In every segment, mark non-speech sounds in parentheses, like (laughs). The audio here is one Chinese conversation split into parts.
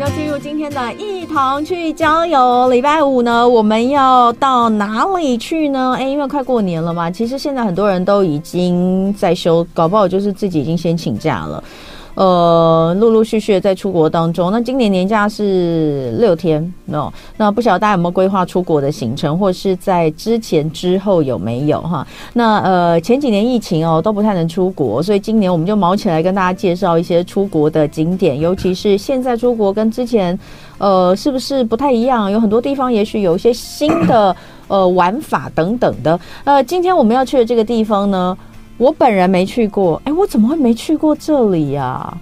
要进入今天的一同去郊游。礼拜五呢，我们要到哪里去呢？哎，因为快过年了嘛，其实现在很多人都已经在休，搞不好就是自己已经先请假了。呃，陆陆续续在出国当中，那今年年假是六天哦。那不晓得大家有没有规划出国的行程，或是在之前之后有没有哈？那呃前几年疫情哦都不太能出国，所以今年我们就卯起来跟大家介绍一些出国的景点，尤其是现在出国跟之前呃是不是不太一样？有很多地方也许有一些新的呃玩法等等的。呃，今天我们要去的这个地方呢，我本人没去过，哎，我怎么会没去过这里呀、啊？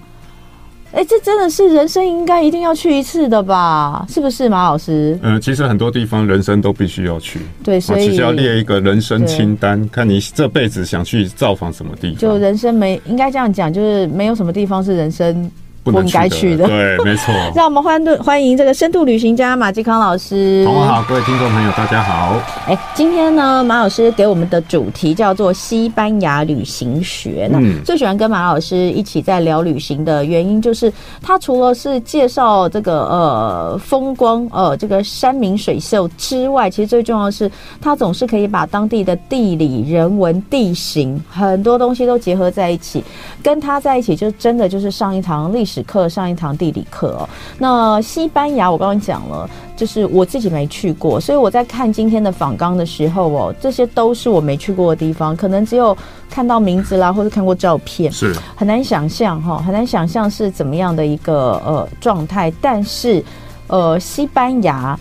哎，这真的是人生应该一定要去一次的吧？是不是马老师？嗯，其实很多地方人生都必须要去。对，所以要列一个人生清单，看你这辈子想去造访什么地方。就人生没应该这样讲，就是没有什么地方是人生。不应该去的，对，没错。(laughs) 让我们欢度欢迎这个深度旅行家马继康老师。同好，各位听众朋友，大家好。哎，今天呢，马老师给我们的主题叫做西班牙旅行学。那最喜欢跟马老师一起在聊旅行的原因，就是他除了是介绍这个呃风光呃这个山明水秀之外，其实最重要的是他总是可以把当地的地理、人文、地形很多东西都结合在一起，跟他在一起就真的就是上一堂历史。课上一堂地理课哦。那西班牙我刚刚讲了，就是我自己没去过，所以我在看今天的访纲的时候哦，这些都是我没去过的地方，可能只有看到名字啦，或者看过照片，是很难想象哈，很难想象是怎么样的一个呃状态。但是呃，西班牙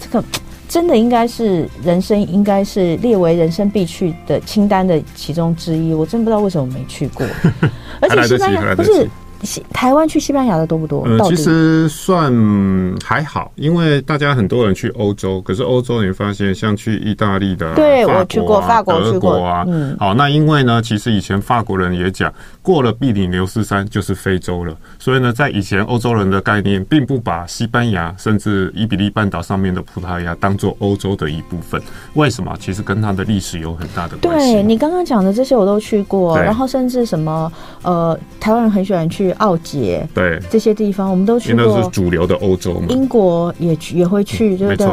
这个真的应该是人生应该是列为人生必去的清单的其中之一。我真不知道为什么没去过，(laughs) 而且西班牙不是。台湾去西班牙的多不多？嗯，其实算还好，因为大家很多人去欧洲，可是欧洲你会发现，像去意大利的、啊，对，我去过法国、德国啊，嗯，好，那因为呢，其实以前法国人也讲，过了比利牛斯山就是非洲了，所以呢，在以前欧洲人的概念，并不把西班牙甚至伊比利半岛上面的葡萄牙当做欧洲的一部分。为什么？其实跟它的历史有很大的关系。对，你刚刚讲的这些我都去过，然后甚至什么呃，台湾人很喜欢去。奥捷，对这些地方，我们都去过。那是主流的欧洲嘛。英国也去，也会去，对不对？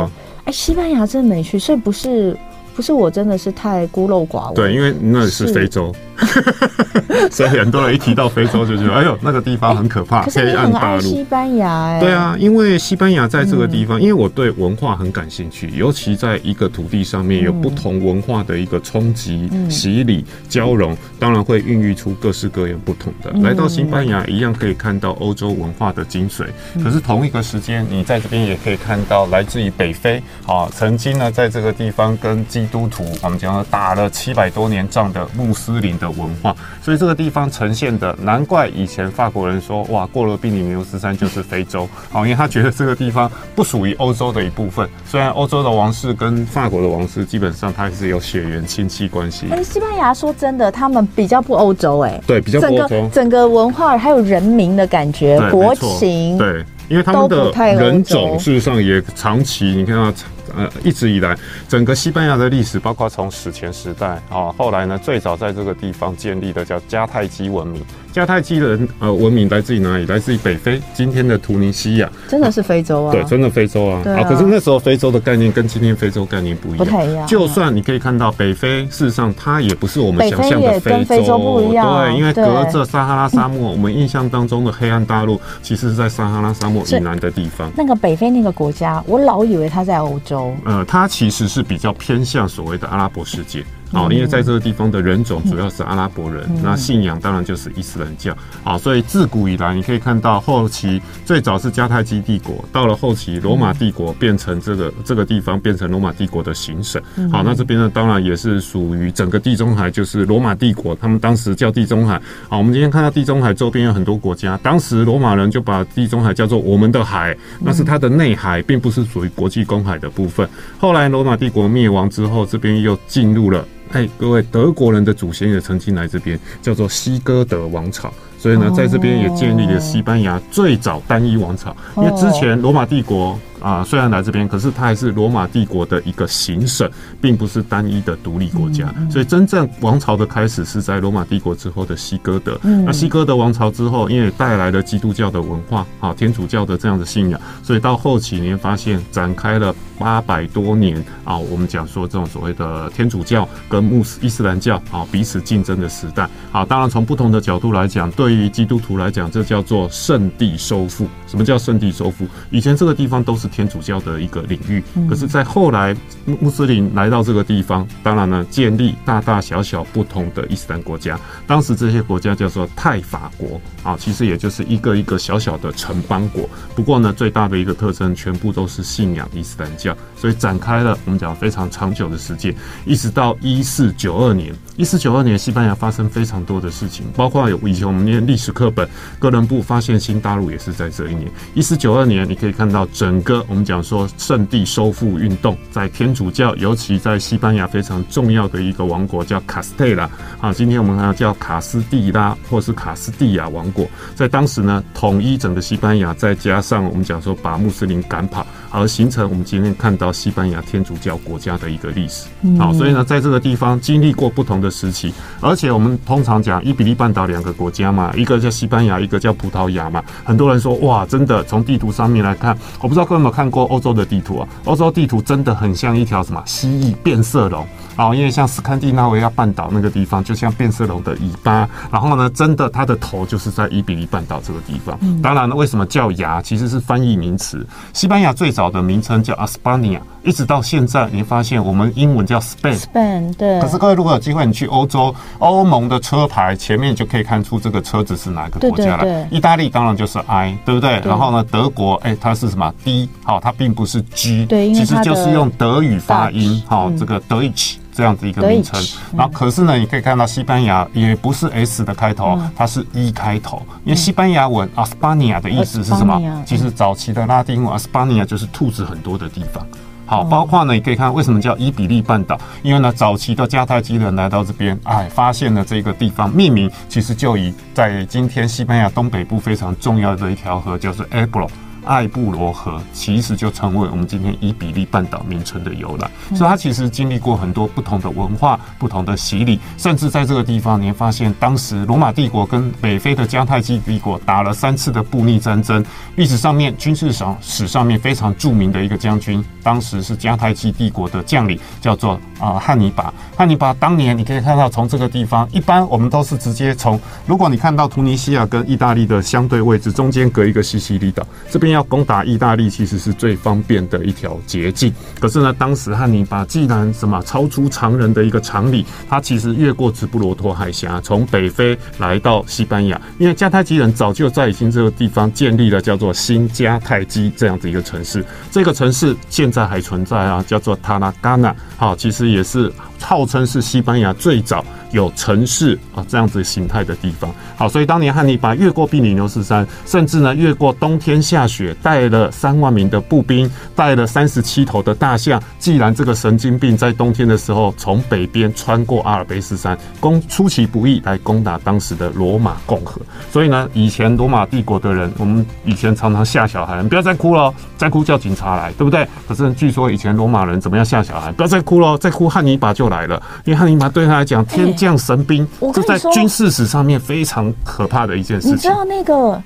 哎，西班牙真的没去，所以不是。不是我真的是太孤陋寡闻。对，因为那是非洲，(laughs) 所以很多人一提到非洲就觉得，哎呦，那个地方很可怕。可是你很爱西班牙哎。对啊，因为西班牙在这个地方，因为我对文化很感兴趣，尤其在一个土地上面有不同文化的一个冲击、洗礼、交融，当然会孕育出各式各样不同的。来到西班牙一样可以看到欧洲文化的精髓，可是同一个时间，你在这边也可以看到来自于北非啊，曾经呢在这个地方跟基基督徒，我们讲打了七百多年仗的穆斯林的文化，所以这个地方呈现的，难怪以前法国人说，哇，过了比利牛斯山就是非洲，好，因为他觉得这个地方不属于欧洲的一部分。虽然欧洲的王室跟法国的王室基本上它还是有血缘亲戚关系。哎，西班牙说真的，他们比较不欧洲，哎，对，比较不欧洲，整个整个文化还有人民的感觉，国情，对，因为他们的人种事实上也长期，你看到。呃，一直以来，整个西班牙的历史，包括从史前时代啊，后来呢，最早在这个地方建立的叫迦太基文明。迦太基人呃文明来自于哪里？来自于北非，今天的突尼西亚，真的是非洲啊？对，真的非洲啊。啊，可是那时候非洲的概念跟今天非洲概念不一样，不太一样。就算你可以看到北非，事实上它也不是我们想象的非洲，非洲不一样。对，因为隔着撒哈拉沙漠，我们印象当中的黑暗大陆，其实是在撒哈拉沙漠以南的地方。那个北非那个国家，我老以为它在欧洲。呃，它其实是比较偏向所谓的阿拉伯世界。好，因为在这个地方的人种主要是阿拉伯人，那信仰当然就是伊斯兰教。好，所以自古以来，你可以看到后期最早是迦太基帝国，到了后期罗马帝国变成这个这个地方变成罗马帝国的行省。好，那这边呢，当然也是属于整个地中海，就是罗马帝国，他们当时叫地中海。好，我们今天看到地中海周边有很多国家，当时罗马人就把地中海叫做我们的海，那是它的内海，并不是属于国际公海的部分。后来罗马帝国灭亡之后，这边又进入了。哎，各位，德国人的祖先也曾经来这边，叫做西哥德王朝。所以呢，在这边也建立了西班牙最早单一王朝。因为之前罗马帝国啊，虽然来这边，可是它还是罗马帝国的一个行省，并不是单一的独立国家。所以真正王朝的开始是在罗马帝国之后的西哥德。那西哥德王朝之后，因为带来了基督教的文化啊，天主教的这样的信仰，所以到后期你会发现展开了八百多年啊，我们讲说这种所谓的天主教跟穆斯伊斯兰教啊彼此竞争的时代。啊，当然从不同的角度来讲，对于基督徒来讲，这叫做圣地收复。什么叫圣地收复？以前这个地方都是天主教的一个领域，可是，在后来穆斯林来到这个地方，当然呢，建立大大小小不同的伊斯兰国家。当时这些国家叫做泰法国啊，其实也就是一个一个小小的城邦国。不过呢，最大的一个特征，全部都是信仰伊斯兰教，所以展开了我们讲非常长久的时间，一直到一四九二年。一四九二年，西班牙发生非常多的事情，包括有以前我们念历史课本，哥伦布发现新大陆也是在这一年。一四九二年，你可以看到整个我们讲说圣地收复运动，在天主教，尤其在西班牙非常重要的一个王国叫卡斯特拉，啊，今天我们还要叫卡斯蒂拉或是卡斯蒂亚王国，在当时呢，统一整个西班牙，再加上我们讲说把穆斯林赶跑，而形成我们今天看到西班牙天主教国家的一个历史。好，所以呢，在这个地方经历过不同的。时期，而且我们通常讲伊比利半岛两个国家嘛，一个叫西班牙，一个叫葡萄牙嘛。很多人说哇，真的从地图上面来看，我不知道各位有看过欧洲的地图啊？欧洲地图真的很像一条什么蜥蜴变色龙啊，因为像斯堪的纳维亚半岛那个地方，就像变色龙的尾巴。然后呢，真的它的头就是在伊比利半岛这个地方。当然了，为什么叫牙？其实是翻译名词。西班牙最早的名称叫阿斯巴尼亚。一直到现在，你发现我们英文叫 Spain，Spain 对。可是各位如果有机会，你去欧洲，欧盟的车牌前面就可以看出这个车子是哪个国家了。意大利当然就是 I，对不对？然后呢，德国哎，它是什么 D？好，它并不是 G，对，其实就是用德语发音，好，这个 Deutsch 这样子一个名称。然后可是呢，你可以看到西班牙也不是 S 的开头，它是 E 开头，因为西班牙文 Aspania 的意思是什么？其实早期的拉丁文 Aspania 就是兔子很多的地方。好，包括呢，你可以看为什么叫伊比利半岛，因为呢，早期的迦太基人来到这边，哎，发现了这个地方，命名其实就以在今天西班牙东北部非常重要的一条河，叫做 Ebro。艾布罗河其实就成为我们今天伊比利半岛名称的由来，所以它其实经历过很多不同的文化、不同的洗礼，甚至在这个地方，你会发现当时罗马帝国跟北非的迦太基帝国打了三次的布匿战争。历史上面军事上史上面非常著名的一个将军，当时是迦太基帝国的将领，叫做啊汉尼拔。汉尼拔当年你可以看到，从这个地方，一般我们都是直接从，如果你看到突尼西亚跟意大利的相对位置，中间隔一个西西里岛，这边要。攻打意大利，其实是最方便的一条捷径。可是呢，当时汉尼拔既然什么超出常人的一个常理，他其实越过直布罗陀海峡，从北非来到西班牙。因为迦太基人早就在已经这个地方建立了叫做新迦太基这样子一个城市。这个城市现在还存在啊，叫做塔拉加纳。好，其实也是号称是西班牙最早。有城市啊这样子形态的地方，好，所以当年汉尼拔越过比利牛斯山，甚至呢越过冬天下雪，带了三万名的步兵，带了三十七头的大象。既然这个神经病在冬天的时候从北边穿过阿尔卑斯山，攻出其不意来攻打当时的罗马共和，所以呢，以前罗马帝国的人，我们以前常常吓小孩，不要再哭了，再哭叫警察来，对不对？可是据说以前罗马人怎么样吓小孩？不要再哭了，再哭汉尼拔就来了，因为汉尼拔对他来讲天。这样神兵，这在军事史上面非常可怕的一件事情。你知道那个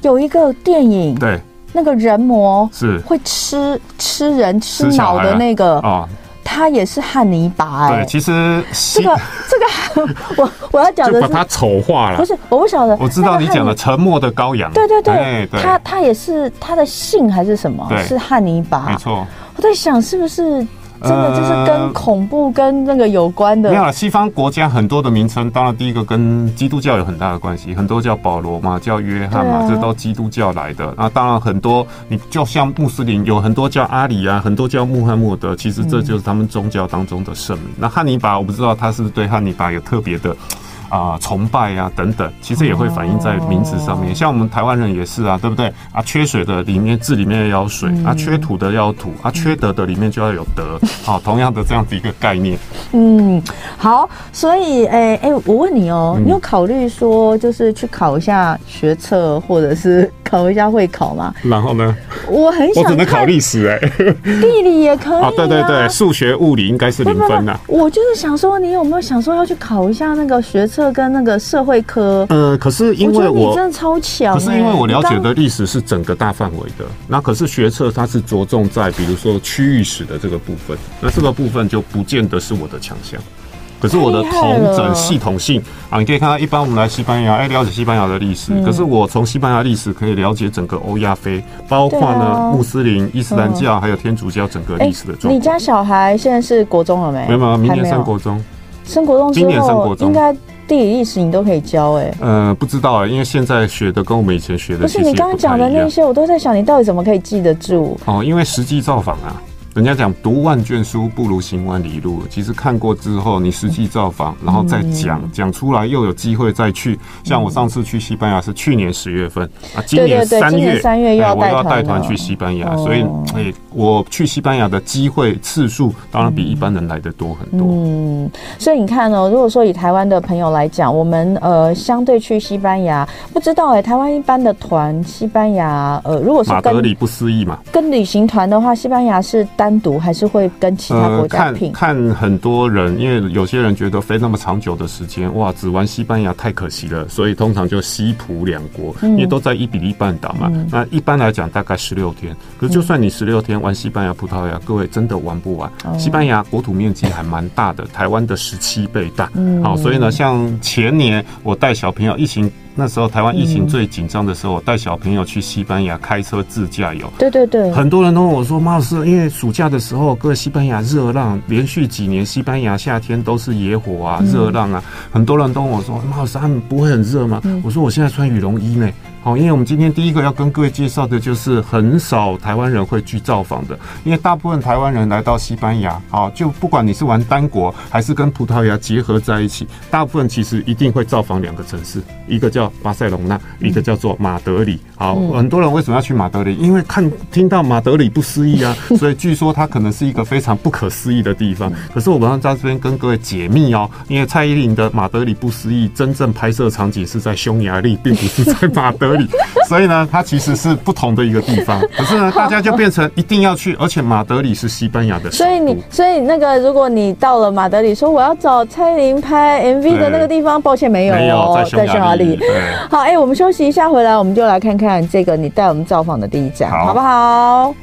有一个电影，对，那个人魔是会吃吃人吃脑的那个啊，他也是汉尼拔。对，其实这个这个 (laughs) 我我要讲的把他丑化了，不是我不晓得。我知道你讲的沉默的羔羊，对对对，他他也是他的姓还是什么？是汉尼拔，没错。我在想是不是。真的就是跟恐怖跟那个有关的。没有了，西方国家很多的名称，当然第一个跟基督教有很大的关系，很多叫保罗嘛，叫约翰嘛，这都基督教来的。那当然很多，你就像穆斯林有很多叫阿里啊，很多叫穆罕默德，其实这就是他们宗教当中的圣名。那汉尼拔，我不知道他是不是对汉尼拔有特别的。啊，崇拜呀、啊，等等，其实也会反映在名字上面。Oh. 像我们台湾人也是啊，对不对？啊，缺水的里面字里面要有水，嗯、啊，缺土的要有土，啊，缺德的里面就要有德。好、啊，同样的这样子一个概念。(laughs) 嗯，好，所以，哎、欸、哎、欸，我问你哦、你有考虑说，就是去考一下学测，或者是？考一下会考吗？然后呢？我很想，我只能考历史哎、欸，(laughs) 地理也可以啊。对对对，数学、物理应该是零分呐。我就是想说，你有没有想说要去考一下那个学测跟那个社会科？呃，可是因为我，我真的超强、欸，可是因为我了解的历史是整个大范围的，那可是学测它是着重在比如说区域史的这个部分，那这个部分就不见得是我的强项。可是我的同整系统性啊，你可以看到，一般我们来西班牙，哎，了解西班牙的历史。可是我从西班牙历史可以了解整个欧亚非，包括呢穆斯林、伊斯兰教还有天主教整个历史的状况。你家小孩现在是国中了没？没有吗？明年上国中。升国中之后，今年上国中，应该地理历史你都可以教哎。呃，不知道啊，因为现在学的跟我们以前学的不是你刚刚讲的那些，我都在想你到底怎么可以记得住哦？因为实际造访啊。人家讲读万卷书不如行万里路，其实看过之后，你实际造访，然后再讲讲出来，又有机会再去。像我上次去西班牙是去年十月份啊，今年三月三月要带团去西班牙，所以哎，我去西班牙的机会次数当然比一般人来的多很多。嗯，所以你看哦，如果说以台湾的朋友来讲，我们呃相对去西班牙，不知道哎，台湾一般的团西班牙呃，如果是马德里不思议嘛，跟旅行团的话，西班牙是。单独还是会跟其他国家拼？呃、看看很多人，因为有些人觉得飞那么长久的时间，哇，只玩西班牙太可惜了，所以通常就西葡两国，因为都在伊比利半岛嘛。嗯、那一般来讲大概十六天，可是就算你十六天玩西班牙、葡萄牙，各位真的玩不完。嗯、西班牙国土面积还蛮大的，台湾的十七倍大。嗯，好，所以呢，像前年我带小朋友疫情。那时候台湾疫情最紧张的时候，我带小朋友去西班牙开车自驾游。对对对，很多人都问我说：“马老师，因为暑假的时候，各位西班牙热浪连续几年，西班牙夏天都是野火啊，热浪啊。”很多人都问我说：“马老师，他们不会很热吗？”我说：“我现在穿羽绒衣呢。”好，因为我们今天第一个要跟各位介绍的就是很少台湾人会去造访的，因为大部分台湾人来到西班牙，啊，就不管你是玩单国还是跟葡萄牙结合在一起，大部分其实一定会造访两个城市，一个叫巴塞隆纳，一个叫做马德里。好，很多人为什么要去马德里？因为看听到马德里不思议啊，(laughs) 所以据说它可能是一个非常不可思议的地方。可是我们要在这边跟各位解密哦，因为蔡依林的马德里不思议真正拍摄场景是在匈牙利，并不是在马德里。(laughs) 所以呢，它其实是不同的一个地方。可是呢，大家就变成一定要去，而且马德里是西班牙的。所以你，所以那个，如果你到了马德里，说我要找蔡依林拍 MV 的那个地方，抱歉没有哦，在匈牙利。好，哎，我们休息一下，回来我们就来看看这个你带我们造访的第一站，好不好？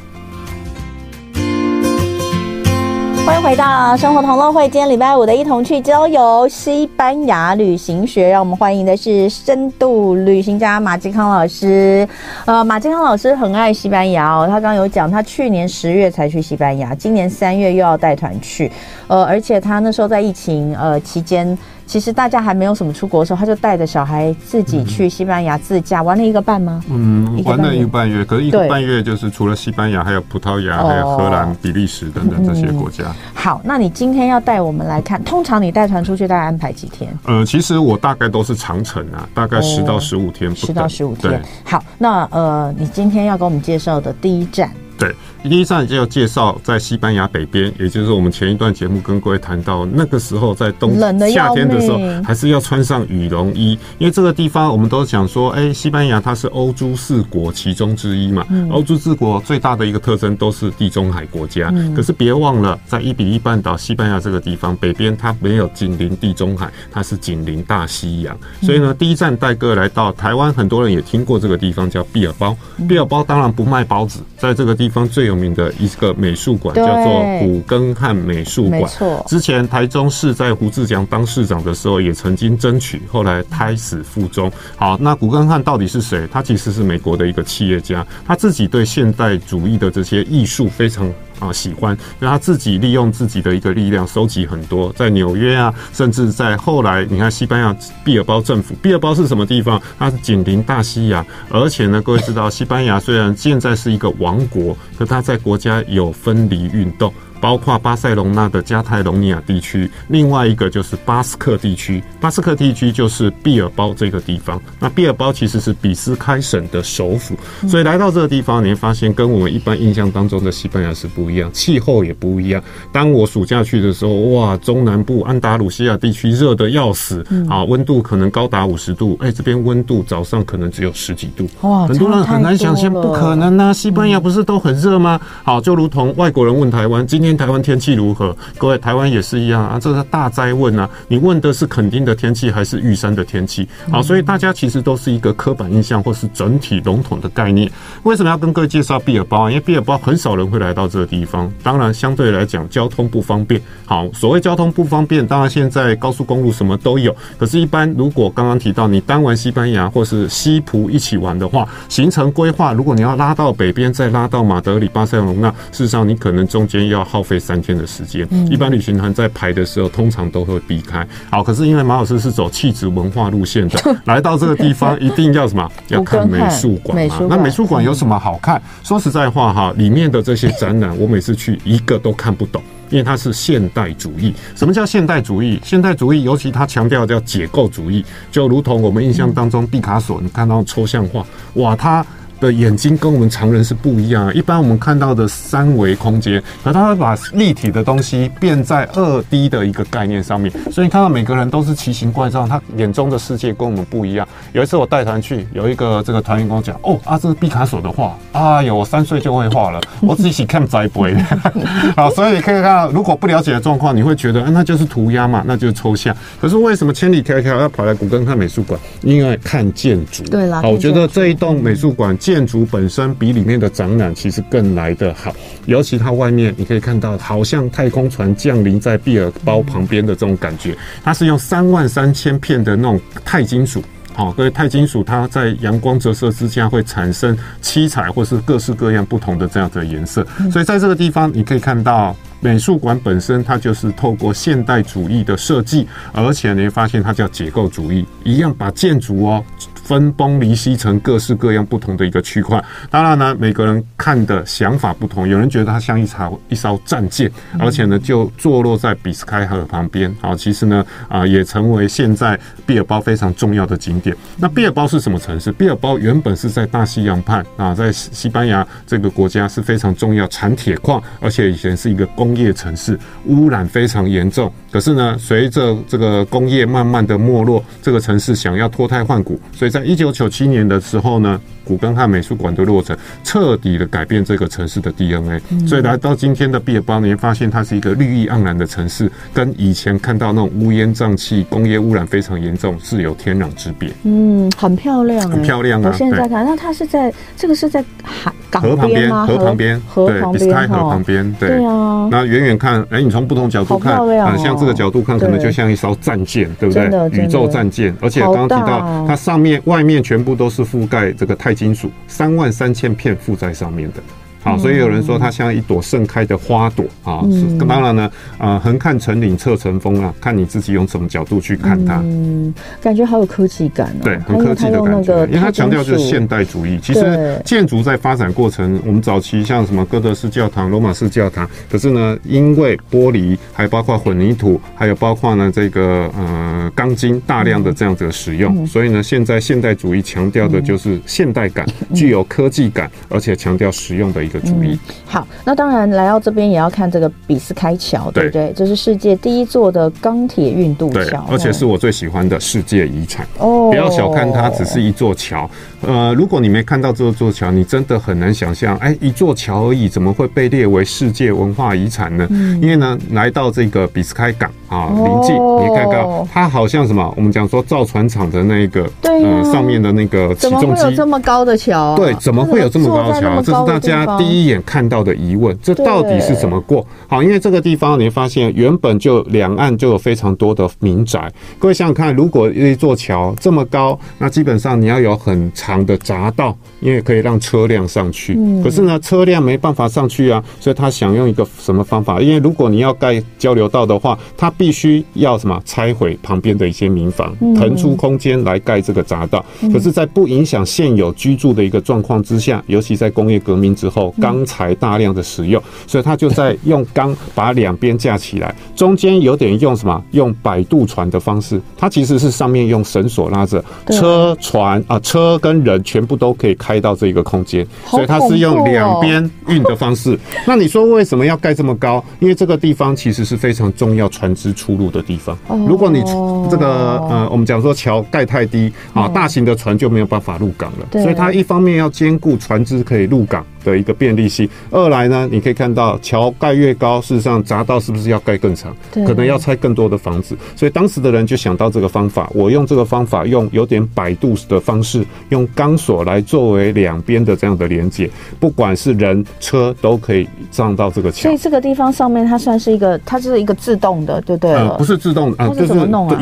欢迎回到生活同乐会，今天礼拜五的一同去郊游西班牙旅行学，让我们欢迎的是深度旅行家马继康老师。呃，马继康老师很爱西班牙哦，他刚刚有讲，他去年十月才去西班牙，今年三月又要带团去，呃，而且他那时候在疫情呃期间。其实大家还没有什么出国的时候，他就带着小孩自己去西班牙自驾，玩了一个半吗？嗯，玩了一个半月。可是一个半月就是除了西班牙，还有葡萄牙，还有荷兰、比利时等等这些国家。好，那你今天要带我们来看，通常你带团出去大概安排几天？呃，其实我大概都是长程啊，大概十到十五天。十到十五天。好，那呃，你今天要给我们介绍的第一站。对，第一站就要介绍在西班牙北边，也就是我们前一段节目跟各位谈到，那个时候在冬夏天的时候，还是要穿上羽绒衣，因为这个地方我们都想说，哎，西班牙它是欧洲四国其中之一嘛，欧洲四国最大的一个特征都是地中海国家，可是别忘了，在伊比利半岛西班牙这个地方北边，它没有紧邻地中海，它是紧邻大西洋，所以呢，第一站带各位来到台湾，很多人也听过这个地方叫毕尔包，毕尔包当然不卖包子，在这个。地方最有名的一个美术馆叫做古根汉美术馆。没错，之前台中市在胡志强当市长的时候也曾经争取，后来胎死腹中。好，那古根汉到底是谁？他其实是美国的一个企业家，他自己对现代主义的这些艺术非常。啊，喜欢，那他自己利用自己的一个力量，收集很多，在纽约啊，甚至在后来，你看西班牙毕尔包政府，毕尔包是什么地方？它是紧邻大西洋，而且呢，各位知道，西班牙虽然现在是一个王国，可它在国家有分离运动。包括巴塞隆纳的加泰隆尼亚地区，另外一个就是巴斯克地区。巴斯克地区就是毕尔包这个地方。那毕尔包其实是比斯开省的首府，所以来到这个地方，你会发现跟我们一般印象当中的西班牙是不一样，气候也不一样。当我暑假去的时候，哇，中南部安达鲁西亚地区热得要死啊，温度可能高达五十度。哎，这边温度早上可能只有十几度。哇，很多人很难想象，不可能啊！西班牙不是都很热吗？好，就如同外国人问台湾，今天台湾天气如何？各位，台湾也是一样啊，这是大灾问啊！你问的是垦丁的天气还是玉山的天气？好，所以大家其实都是一个刻板印象或是整体笼统的概念。为什么要跟各位介绍毕尔包啊？因为毕尔包很少人会来到这个地方，当然相对来讲交通不方便。好，所谓交通不方便，当然现在高速公路什么都有。可是，一般如果刚刚提到你单玩西班牙或是西葡一起玩的话，行程规划如果你要拉到北边，再拉到马德里、巴塞隆那，事实上你可能中间要耗费三天的时间。一般旅行团在排的时候，通常都会避开。好，可是因为马老师是走气质文化路线的，(laughs) 来到这个地方一定要什么？(laughs) 要看美术馆嘛。那美术馆有什么好看？说实在话哈，里面的这些展览，我每次去一个都看不懂，因为它是现代主义。什么叫现代主义？现代主义尤其它强调叫解构主义，就如同我们印象当中毕卡索，你看到抽象画，哇，他。的眼睛跟我们常人是不一样。一般我们看到的三维空间，可他会把立体的东西变在二 D 的一个概念上面。所以你看到每个人都是奇形怪状，他眼中的世界跟我们不一样。有一次我带团去，有一个这个团员跟我讲：“哦啊，这是毕卡索的画。”哎呦，我三岁就会画了，我自己看栽培。(laughs) 好，所以你可以看到，如果不了解的状况，你会觉得，那就是涂鸦嘛，那就是抽象。可是为什么千里迢迢要跑来古根看美术馆？因为看建筑。对啦，好，我觉得这一栋美术馆。建筑本身比里面的展览其实更来得好，尤其它外面你可以看到，好像太空船降临在毕尔包旁边的这种感觉。它是用三万三千片的那种钛金属，好，各位钛金属它在阳光折射之下会产生七彩或是各式各样不同的这样的颜色。所以在这个地方你可以看到，美术馆本身它就是透过现代主义的设计，而且你会发现它叫解构主义，一样把建筑哦。分崩离析成各式各样不同的一个区块，当然呢，每个人看的想法不同。有人觉得它像一艘一艘战舰，而且呢，就坐落在比斯开河旁边。好，其实呢，啊，也成为现在毕尔包非常重要的景点。那毕尔包是什么城市？毕尔包原本是在大西洋畔啊，在西班牙这个国家是非常重要，产铁矿，而且以前是一个工业城市，污染非常严重。可是呢，随着这个工业慢慢的没落，这个城市想要脱胎换骨，所以在在一九九七年的时候呢，古根汉美术馆的落成，彻底的改变这个城市的 DNA。所以来到今天的毕尔包，你会发现它是一个绿意盎然的城市，跟以前看到那种乌烟瘴气、工业污染非常严重是有天壤之别。嗯，很漂亮，很漂亮啊！我现在看，那它是在这个是在海港边吗？河旁边，河旁边，对，比斯开河旁边，对啊。那远远看，哎，你从不同角度看，啊，像这个角度看，可能就像一艘战舰，对不对？宇宙战舰，而且刚刚提到它上面。外面全部都是覆盖这个钛金属，三万三千片附在上面的。好，所以有人说它像一朵盛开的花朵啊。嗯，当然呢，啊，横看成岭侧成峰啊，看你自己用什么角度去看它。嗯，感觉好有科技感哦。对，很科技的感觉，因为它强调就是现代主义。其实建筑在发展过程，我们早期像什么哥德式教堂、罗马式教堂，可是呢，因为玻璃，还包括混凝土，还有包括呢这个呃钢筋大量的这样子的使用，所以呢，现在现代主义强调的就是现代感，具有科技感，而且强调实用的。一个主意、嗯。好，那当然来到这边也要看这个比斯开桥，对不对？这是世界第一座的钢铁运渡桥，而且是我最喜欢的世界遗产。哦，不要小看它，只是一座桥。呃，如果你没看到这座桥，你真的很难想象，哎，一座桥而已，怎么会被列为世界文化遗产呢？嗯、因为呢，来到这个比斯开港啊，临近，你看看它好像什么？我们讲说造船厂的那个，对、啊呃，上面的那个起重机，怎么会有这么高的桥、啊？对，怎么会有这么高的桥？这是大家。第一眼看到的疑问，这到底是怎么过？好，因为这个地方你会发现，原本就两岸就有非常多的民宅。各位想想看，如果一座桥这么高，那基本上你要有很长的匝道，因为可以让车辆上去。可是呢，车辆没办法上去啊，所以他想用一个什么方法？因为如果你要盖交流道的话，他必须要什么拆毁旁边的一些民房，腾出空间来盖这个匝道。可是，在不影响现有居住的一个状况之下，尤其在工业革命之后。有钢材大量的使用，所以他就在用钢把两边架起来，中间有点用什么？用摆渡船的方式，它其实是上面用绳索拉着车船啊，车跟人全部都可以开到这个空间，所以它是用两边运的方式。(laughs) 那你说为什么要盖这么高？因为这个地方其实是非常重要船只出入的地方。如果你这个呃，我们讲说桥盖太低啊，大型的船就没有办法入港了。所以它一方面要兼顾船只可以入港的一个便利性，二来呢，你可以看到桥盖越高，事实上匝道是不是要盖更长？可能要拆更多的房子。所以当时的人就想到这个方法，我用这个方法，用有点摆渡的方式，用钢索来作为两边的这样的连接，不管是人车都可以上到这个桥。所以这个地方上面它算是一个，它就是一个自动的，对不对？呃，不是自动的啊，就是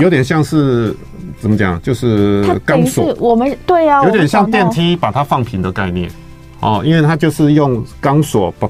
有点像是怎么讲，就是钢索。我们对呀，有点像电梯把它放平的概念。哦，因为它就是用钢索把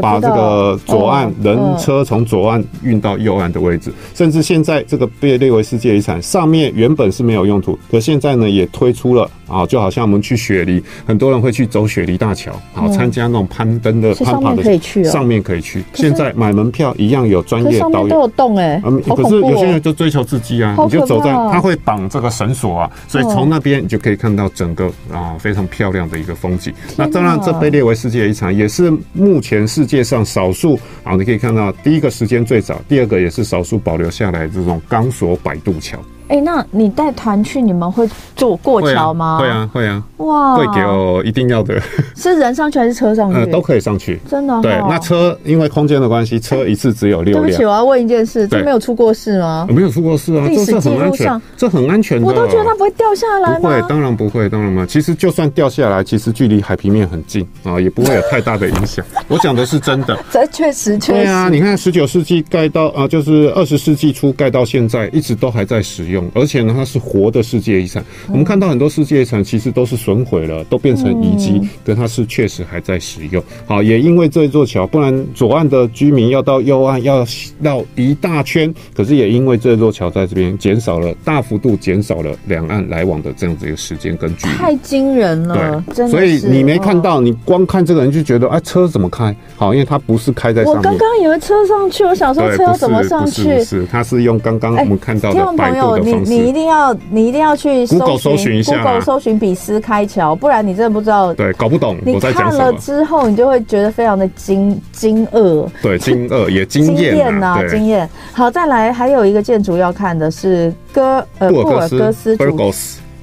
把这个左岸人车从左岸运到右岸的位置，甚至现在这个被列为世界遗产，上面原本是没有用途，可现在呢也推出了啊，就好像我们去雪梨，很多人会去走雪梨大桥，好参加那种攀登的攀爬的，可以去，上面可以去。现在买门票一样有专业导游。都有洞哎，嗯，可是有些人就追求刺激啊，你就走在，他会绑这个绳索啊，所以从那边你就可以看到整个啊非常漂亮的一个风景。那当然这被列为世界遗产，也是目前世界上少数啊，你可以看到第一个时间最早，第二个也是少数保留下来这种钢索摆渡桥。哎、欸，那你带团去，你们会坐过桥吗？会啊，会啊，哇，会给我一定要的。(laughs) 是人上去还是车上去？呃，都可以上去。真的、哦？对，那车因为空间的关系，车一次只有六辆。对不起，我要问一件事，这没有出过事吗？没有出过事啊，历史记录上，这很安全的。我都觉得它不会掉下来。不会，当然不会，当然嘛。其实就算掉下来，其实距离海平面很近啊，也不会有太大的影响。(laughs) 我讲的是真的。这确实确实。对啊，你看十九世纪盖到啊，就是二十世纪初盖到现在，一直都还在使用，而且呢，它是。活的世界遗产，我们看到很多世界遗产其实都是损毁了，都变成遗迹，但它是确实还在使用。好，也因为这座桥，不然左岸的居民要到右岸要绕一大圈，可是也因为这座桥在这边，减少了大幅度减少了两岸来往的这样子一个时间跟距离，太惊人了。对，所以你没看到，你光看这个人就觉得，哎，车怎么开？好，因为它不是开在上面。我刚刚以为车上去，我想说车要怎么上去？是，是，它是用刚刚我们看到的摆渡的方式。你你一定要。你一定要去 Google 搜寻一下，Google 搜寻比斯开桥，不然你真的不知道。对，搞不懂。你看了之后，你就会觉得非常的惊惊愕。对，惊愕也惊艳呐，惊艳。好，再来还有一个建筑要看的是哥呃布尔戈斯。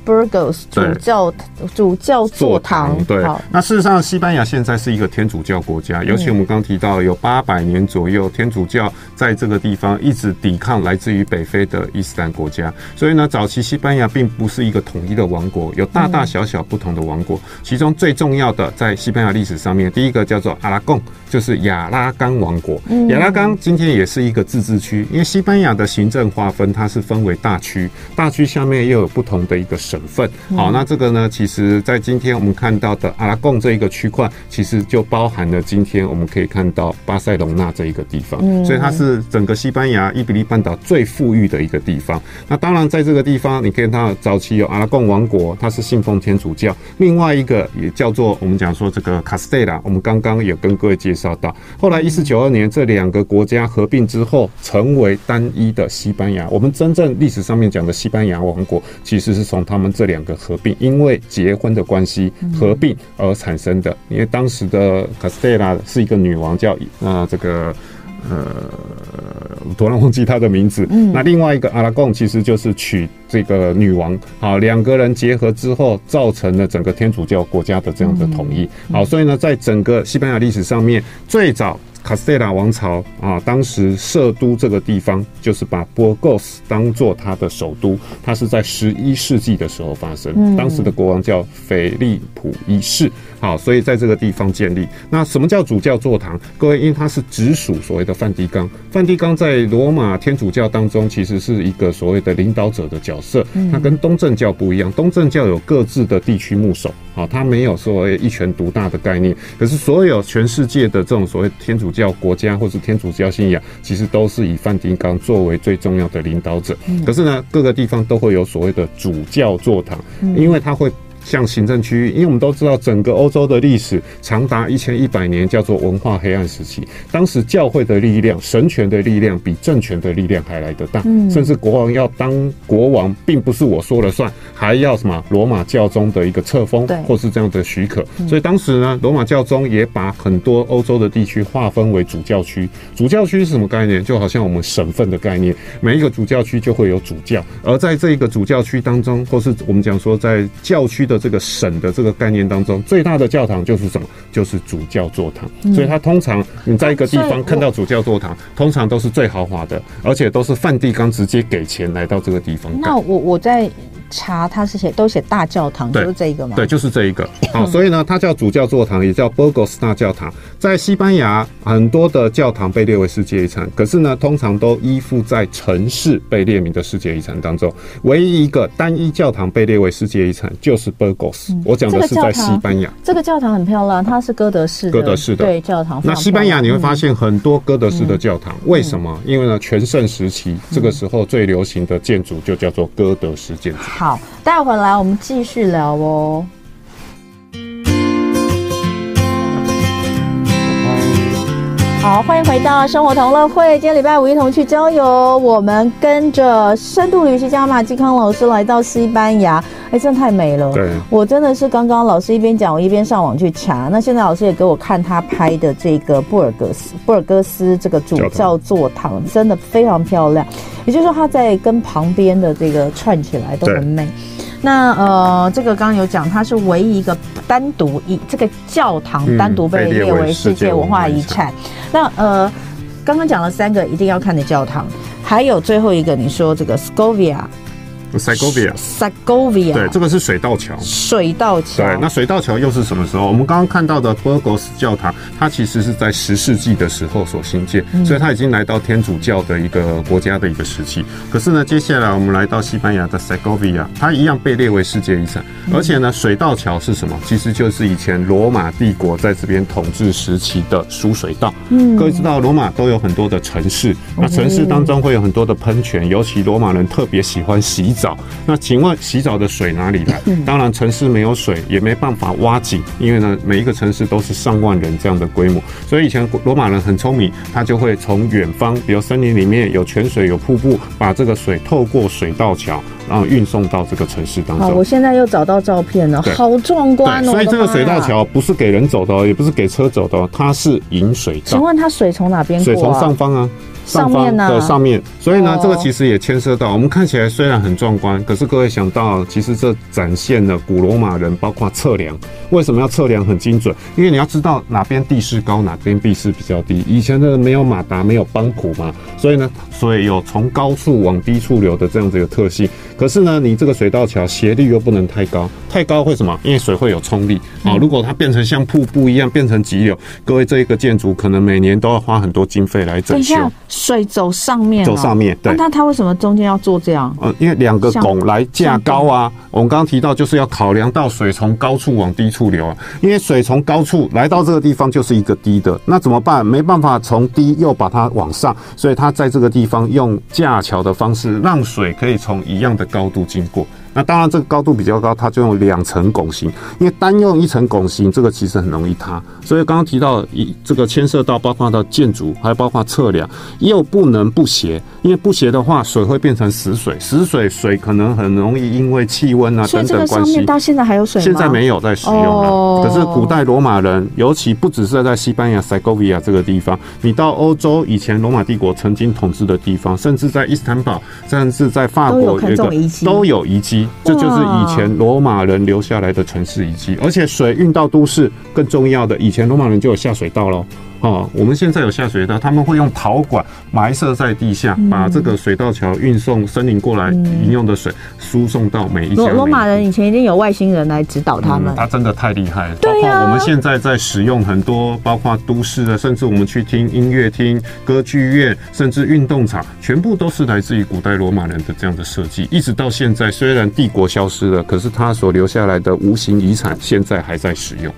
Burgos 主教主教座堂，对。那事实上，西班牙现在是一个天主教国家，尤其我们刚提到有八百年左右，天主教在这个地方一直抵抗来自于北非的伊斯兰国家。所以呢，早期西班牙并不是一个统一的王国，有大大小小不同的王国。其中最重要的，在西班牙历史上面，第一个叫做阿拉贡，就是亚拉冈王国。亚拉冈今天也是一个自治区，因为西班牙的行政划分，它是分为大区，大区下面又有不同的一个。省份，好，那这个呢，其实，在今天我们看到的阿拉贡这一个区块，其实就包含了今天我们可以看到巴塞隆纳这一个地方，所以它是整个西班牙伊比利半岛最富裕的一个地方。那当然，在这个地方，你可以看到早期有阿拉贡王国，它是信奉天主教；另外一个也叫做我们讲说这个卡斯蒂拉，我们刚刚有跟各位介绍到，后来一四九二年这两个国家合并之后，成为单一的西班牙。我们真正历史上面讲的西班牙王国，其实是从他们。这两个合并，因为结婚的关系合并而产生的。因为当时的卡斯蒂拉是一个女王，叫啊这个呃，突然忘记她的名字。那另外一个阿拉贡其实就是娶这个女王。好，两个人结合之后，造成了整个天主教国家的这样的统一。好，所以呢，在整个西班牙历史上面，最早。卡斯蒂拉王朝啊，当时设都这个地方，就是把波戈斯当做他的首都。它是在十一世纪的时候发生，当时的国王叫菲利普一世。好，所以在这个地方建立。那什么叫主教座堂？各位，因为它是直属所谓的梵蒂冈。梵蒂冈在罗马天主教当中，其实是一个所谓的领导者的角色。它跟东正教不一样，东正教有各自的地区牧首，好，它没有所谓一权独大的概念。可是所有全世界的这种所谓天主教国家或是天主教信仰，其实都是以梵蒂冈作为最重要的领导者。可是呢，各个地方都会有所谓的主教座堂，因为它会。像行政区域，因为我们都知道整个欧洲的历史长达一千一百年，叫做文化黑暗时期。当时教会的力量、神权的力量比政权的力量还来得大，甚至国王要当国王，并不是我说了算，还要什么罗马教宗的一个册封，或是这样的许可。所以当时呢，罗马教宗也把很多欧洲的地区划分为主教区。主教区是什么概念？就好像我们省份的概念，每一个主教区就会有主教，而在这一个主教区当中，或是我们讲说在教区的这个省的这个概念当中，最大的教堂就是什么？就是主教座堂。所以它通常你在一个地方看到主教座堂，通常都是最豪华的，而且都是梵蒂冈直接给钱来到这个地方。那我我在。查它是写都写大教堂，就是这一个吗？对，就是这一个。(laughs) 好，所以呢，它叫主教座堂，也叫 Burgos 大教堂。在西班牙，很多的教堂被列为世界遗产，可是呢，通常都依附在城市被列名的世界遗产当中。唯一一个单一教堂被列为世界遗产，就是 Burgos。我讲的是在西班牙。这个教堂很漂亮，它是哥德式的。哥德式的。对，教堂。那西班牙你会发现很多哥德式的教堂，为什么？因为呢，全盛时期这个时候最流行的建筑就叫做哥德式建筑。好，待会儿。来，我们继续聊哦。好，欢迎回到生活同乐会。今天礼拜五一同去郊游，我们跟着深度旅行家马继康老师来到西班牙。哎，真的太美了！对，我真的是刚刚老师一边讲，我一边上网去查。那现在老师也给我看他拍的这个布尔格斯布尔戈斯这个主教座堂，真的非常漂亮。也就是说，它在跟旁边的这个串起来都很美。那呃，这个刚刚有讲，它是唯一一个单独以这个教堂单独被列为世界文化遗产。嗯、那呃，刚刚讲了三个一定要看的教堂，还有最后一个，你说这个 Scovia。Segovia，Segovia，对，这个是水道桥。水道桥，对，那水道桥又是什么时候？我们刚刚看到的 Burgos 教堂，它其实是在十世纪的时候所兴建，嗯、所以它已经来到天主教的一个国家的一个时期。可是呢，接下来我们来到西班牙的 Segovia，它一样被列为世界遗产。而且呢，水道桥是什么？其实就是以前罗马帝国在这边统治时期的输水道。嗯，各位知道罗马都有很多的城市，那城市当中会有很多的喷泉，尤其罗马人特别喜欢洗澡。澡，那请问洗澡的水哪里来？当然，城市没有水，也没办法挖井，因为呢，每一个城市都是上万人这样的规模，所以以前罗马人很聪明，他就会从远方，比如森林里面有泉水、有瀑布，把这个水透过水道桥，然后运送到这个城市当中。好，我现在又找到照片了，好壮观哦！所以这个水道桥不是给人走的，也不是给车走的，它是引水道。请问它水从哪边过啊？水从上方啊。上方的上面，所以呢，这个其实也牵涉到我们看起来虽然很壮观，可是各位想到，其实这展现了古罗马人包括测量，为什么要测量很精准？因为你要知道哪边地势高，哪边地势比较低。以前的没有马达，没有帮浦嘛，所以呢，所以有从高处往低处流的这样子一个特性。可是呢，你这个水道桥斜率又不能太高，太高会什么？因为水会有冲力啊。如果它变成像瀑布一样变成急流，各位这一个建筑可能每年都要花很多经费来整修。水走上面，走上面，对。那它为什么中间要做这样？呃，因为两个拱来架高啊。我们刚刚提到，就是要考量到水从高处往低处流啊。因为水从高处来到这个地方就是一个低的，那怎么办？没办法从低又把它往上，所以它在这个地方用架桥的方式，让水可以从一样的高度经过。那当然，这个高度比较高，它就用两层拱形，因为单用一层拱形，这个其实很容易塌。所以刚刚提到一这个牵涉到包括到建筑，还有包括测量，又不能不斜，因为不斜的话，水会变成死水，死水水可能很容易因为气温啊等等关系。到现在还有水吗？现在没有在使用了。Oh. 可是古代罗马人，尤其不只是在西班牙塞戈维亚这个地方，你到欧洲以前罗马帝国曾经统治的地方，甚至在伊斯坦堡，甚至在法国有一个都有遗迹。这就是以前罗马人留下来的城市遗迹，而且水运到都市，更重要的，以前罗马人就有下水道喽。哦，我们现在有下水道，他们会用陶管埋设在地下，把这个水道桥运送森林过来饮用的水输送到每一家。罗马人以前一定有外星人来指导他们，他真的太厉害了。包括我们现在在使用很多，包括都市的，甚至我们去听音乐厅、歌剧院，甚至运动场，全部都是来自于古代罗马人的这样的设计。一直到现在，虽然帝国消失了，可是他所留下来的无形遗产，现在还在使用。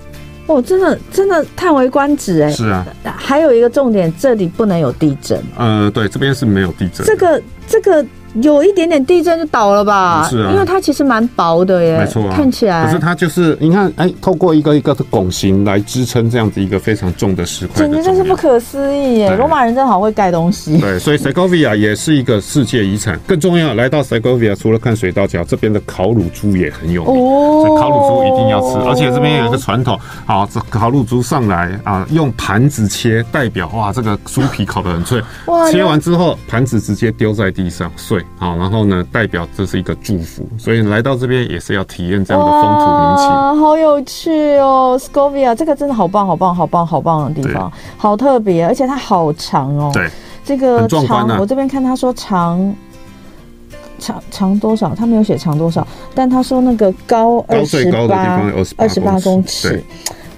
哦，真的真的叹为观止哎！是啊，还有一个重点，这里不能有地震。呃，对，这边是没有地震。这个这个。有一点点地震就倒了吧？是啊，因为它其实蛮薄的耶，没错啊，看起来。可是它就是你看，哎，透过一个一个的拱形来支撑这样子一个非常重的石块，简直就是不可思议耶！罗马人真的好会盖东西。对，所以 (laughs) Segovia 也是一个世界遗产。更重要，来到 Segovia 除了看水道桥，这边的烤乳猪也很有名，哦，所以烤乳猪一定要吃。而且这边有一个传统，好，这烤乳猪上来啊，用盘子切，代表哇，这个酥皮烤得很脆。哇，切完之后，盘子直接丢在地上睡。好，然后呢？代表这是一个祝福，所以来到这边也是要体验这样的风土民情。啊，好有趣哦，Segovia 这个真的好棒，好棒，好棒，好棒的地方，好特别，而且它好长哦。对，这个长，啊、我这边看他说长长长多少，他没有写长多少，但他说那个高二十八二十八公尺。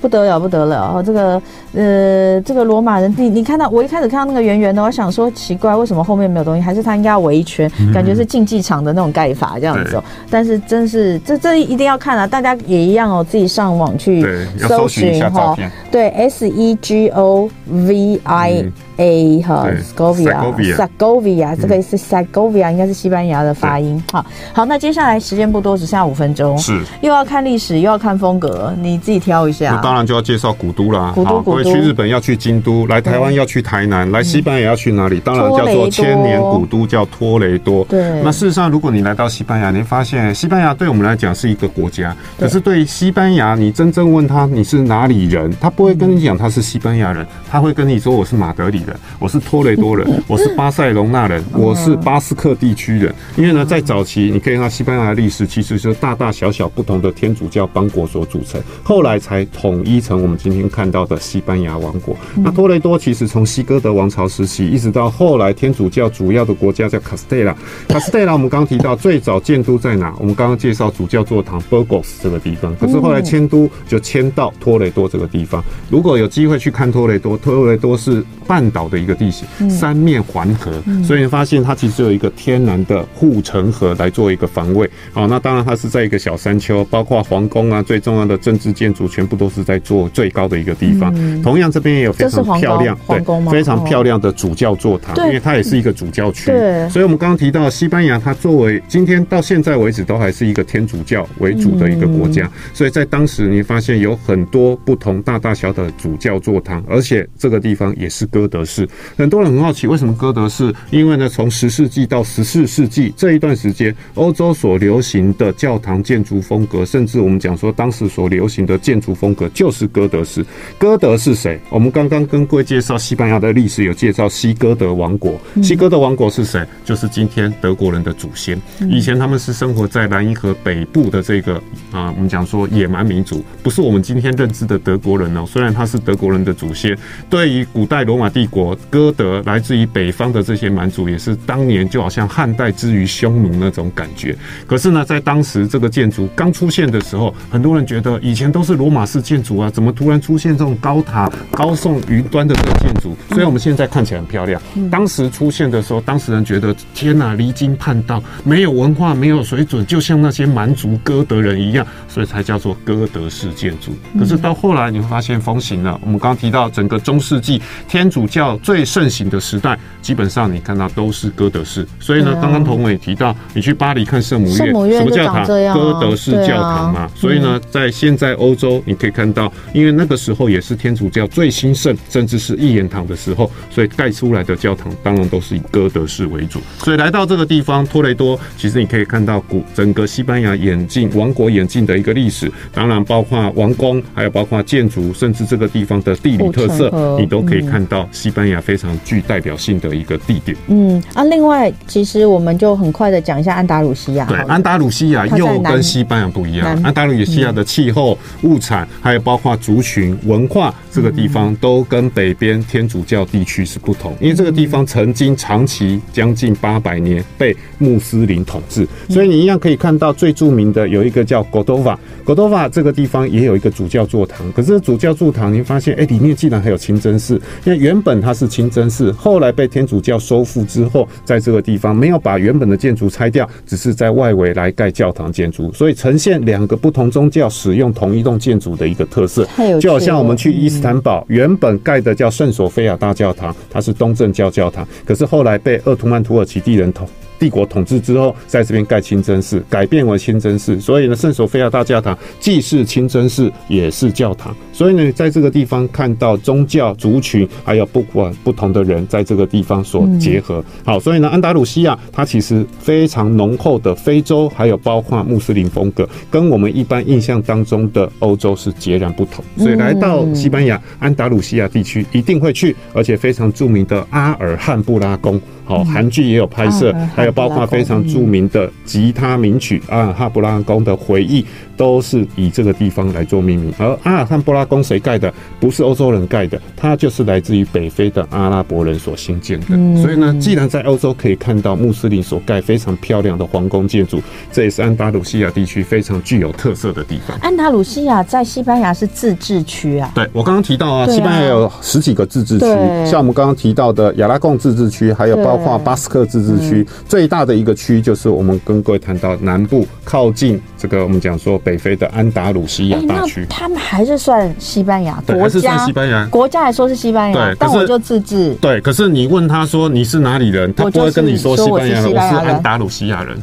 不得了，不得了！这个，呃，这个罗马人，你你看到我一开始看到那个圆圆的，我想说奇怪，为什么后面没有东西？还是他应该要围一圈，感觉是竞技场的那种盖法这样子哦。但是真是，这这一定要看啊！大家也一样哦，自己上网去搜寻哈。对，S E G O V I A 哈，Segovia，Segovia，这个是 Segovia，应该是西班牙的发音。好，好，那接下来时间不多，只剩下五分钟，是又要看历史，又要看风格，你自己挑一下。那当然就要介绍古都啦。好，各位去日本要去京都，来台湾要去台南，来西班牙要去哪里？当然叫做千年古都，叫托雷多。对。那事实上，如果你来到西班牙，你会发现西班牙对我们来讲是一个国家，可是对于西班牙，你真正问他你是哪里人，他不会跟你讲他是西班牙人，他会跟你说我是马德里人，我是托雷多人，我是巴塞隆纳人，我是巴斯克地区人。因为呢，在早期你可以看到西班牙的历史其实是大大小小不同的天主教邦国所组成，后来才统一成我们今天看到的西班牙王国。那托雷多其实从西哥德王朝时期一直到后来，天主教主要的国家叫卡斯泰拉。卡斯泰拉我们刚刚提到最早建都在哪？我们刚刚介绍主教座堂 Burgos 这个地方。可是后来迁都就迁到托雷多这个地方。如果有机会去看托雷多，托雷多是半岛的一个地形，三面环河，所以你发现它其实有一个天然的护城河来做一个防卫。好，那当然它是在一个小山丘，包括皇宫啊，最重要的政治建筑全部都是在做最高的一个地方。同样这边也有非常漂亮，对，非常漂亮的主教座堂，因为它也是一个主教区。对，所以我们刚刚提到西班牙，它作为今天到现在为止都还是一个天主教为主的一个国家，所以在当时你发现有很多不同大大小小的主教座堂，而且这个地方也是歌德式。很多人很好奇为什么哥德式？因为呢，从十世纪到十四世纪这一段时间，欧洲所流行的教堂建筑风格，甚至我们讲说当时所流行的建筑风格就是哥德式。哥德是谁？我们刚刚跟各位介绍西班牙的历史，有介绍西哥德王国。西哥德王国是谁？就是今天德国人的祖先。以前他们是生活在莱茵河北部的这个啊，我们讲说野蛮民族，不是我们今天认知的德国人哦。虽然他是德国人的祖先，对于古代罗马帝国，哥德来自于北方的这些蛮族，也是当年就好像汉代之于匈奴那种感觉。可是呢，在当时这个建筑刚出现的时候，很多人觉得以前都是罗马式建筑啊，怎么突然出现这种高塔、高耸云端的这个建筑？所以我们现在看起来很漂亮。当时出现的时候，当时人觉得天哪，离经叛道，没有文化，没有水准，就像那些蛮族歌德人一样，所以才叫做歌德式建筑。可是到后来你会发现风行了。我们刚刚提到整个中世纪天主教最盛行的时代，基本上你看到都是哥德式。所以呢，刚刚彤韦也提到，你去巴黎看圣母院，什么教堂？哥德式教堂嘛。所以呢，在现在欧洲你可以看到，因为那个时候也是天主教最兴盛，甚至是一言堂的时候，所以盖出来的教堂当然都是以哥德式为主。所以来到这个地方托雷多，其实你可以看到古整个西班牙眼镜王国眼镜的一个历史，当然包括王宫，还有包括建筑，甚至这个地方的地理特色，你都可以看到西班牙非常具代表性的一个地点。嗯啊，另外其实我们就很快的讲一下安达鲁西亚。对，安达鲁西亚又跟西班牙不一样。安达鲁西亚的气候、物产，还有包括族群文化，这个地方都跟北边天主教地区是不同，因为这个地方曾经长期将近八百年被穆斯林统治，所以你一样可以看到最著名的有一个叫 Godova，Godova 这个地方也有一个主教座堂，可是主教座堂你发现，哎，里面竟然还有清真寺。因为原本它是清真寺，后来被天主教收复之后，在这个地方没有把原本的建筑拆掉，只是在外围来盖教堂建筑，所以呈现两个不同宗教使用同一栋建筑的一个特特色。就好像我们去伊斯坦堡，原本盖的叫圣索菲亚大教堂，它是东正教教堂，可是后来被鄂图曼土耳其地人统。帝国统治之后，在这边盖清真寺，改变为清真寺。所以呢，圣索菲亚大教堂既是清真寺，也是教堂。所以呢，在这个地方看到宗教族群，还有不管不同的人，在这个地方所结合。好，所以呢，安达鲁西亚它其实非常浓厚的非洲，还有包括穆斯林风格，跟我们一般印象当中的欧洲是截然不同。所以来到西班牙安达鲁西亚地区，一定会去，而且非常著名的阿尔汉布拉宫。好，韩剧也有拍摄，还有包括非常著名的吉他名曲《阿尔汉布拉宫的回忆》。都是以这个地方来做命名，而阿尔汉布拉宫谁盖的？不是欧洲人盖的，它就是来自于北非的阿拉伯人所兴建的。嗯、所以呢，既然在欧洲可以看到穆斯林所盖非常漂亮的皇宫建筑，这也是安达鲁西亚地区非常具有特色的地方。安达鲁西亚在西班牙是自治区啊？对，我刚刚提到啊，西班牙有十几个自治区，像我们刚刚提到的亚拉贡自治区，还有包括巴斯克自治区，最大的一个区就是我们跟各位谈到南部靠近这个我们讲说。北非的安达鲁西亚大区，他们还是算西班牙国家，算西班牙国家来说是西班牙，但我就自治。对，可是你问他说你是哪里人，他不会跟你说西班牙人，我是安达鲁西亚人，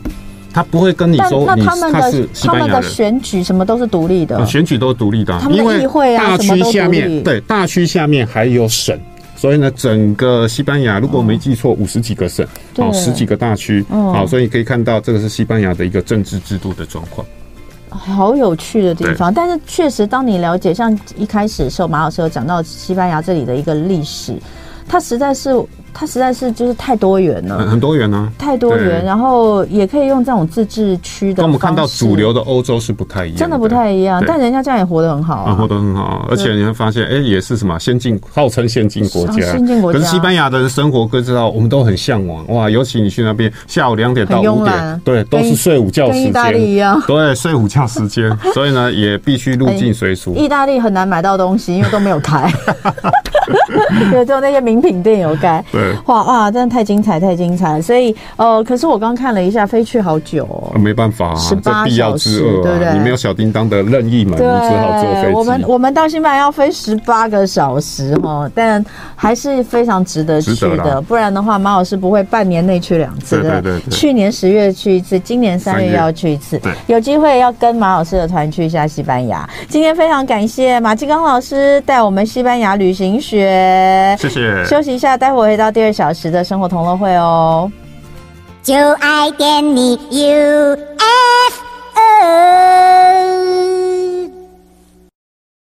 他不会跟你说你他是西班牙人。他们的选举什么都是独立的，选举都是独立的，因为议会啊，大区下面对大区下面还有省。所以呢，整个西班牙如果我没记错，五十几个省，好十几个大区，好，所以你可以看到这个是西班牙的一个政治制度的状况。好有趣的地方，但是确实，当你了解，像一开始的时候，马老师有讲到西班牙这里的一个历史，它实在是。它实在是就是太多元了，很多元呢，太多元，然后也可以用这种自治区的。跟我们看到主流的欧洲是不太一样，真的不太一样。但人家这样也活得很好啊，活得很好。而且你会发现，哎，也是什么先进，号称先进国家，先进国家。可是西班牙的人生活，各知道，我们都很向往哇。尤其你去那边，下午两点到五点，对，都是睡午觉时间，跟意大利一样，对，睡午觉时间。(laughs) 所以呢，也必须入境随俗。意大利很难买到东西，因为都没有开。(laughs) 对，只有那些名品店有开。对，哇哇，真的太精彩，太精彩了。所以，呃，可是我刚看了一下，飞去好久哦。没办法啊，十八小时，对不对？你没有小叮当的任意门，你只好坐飞机。我们我们到西班牙要飞十八个小时哦，但还是非常值得去的。不然的话，马老师不会半年内去两次的。对对对。去年十月去一次，今年三月要去一次。对。有机会要跟马老师的团去一下西班牙。今天非常感谢马继刚老师带我们西班牙旅行学。谢谢。休息一下，待会回到第二小时的生活同乐会哦，就爱点你，UFO。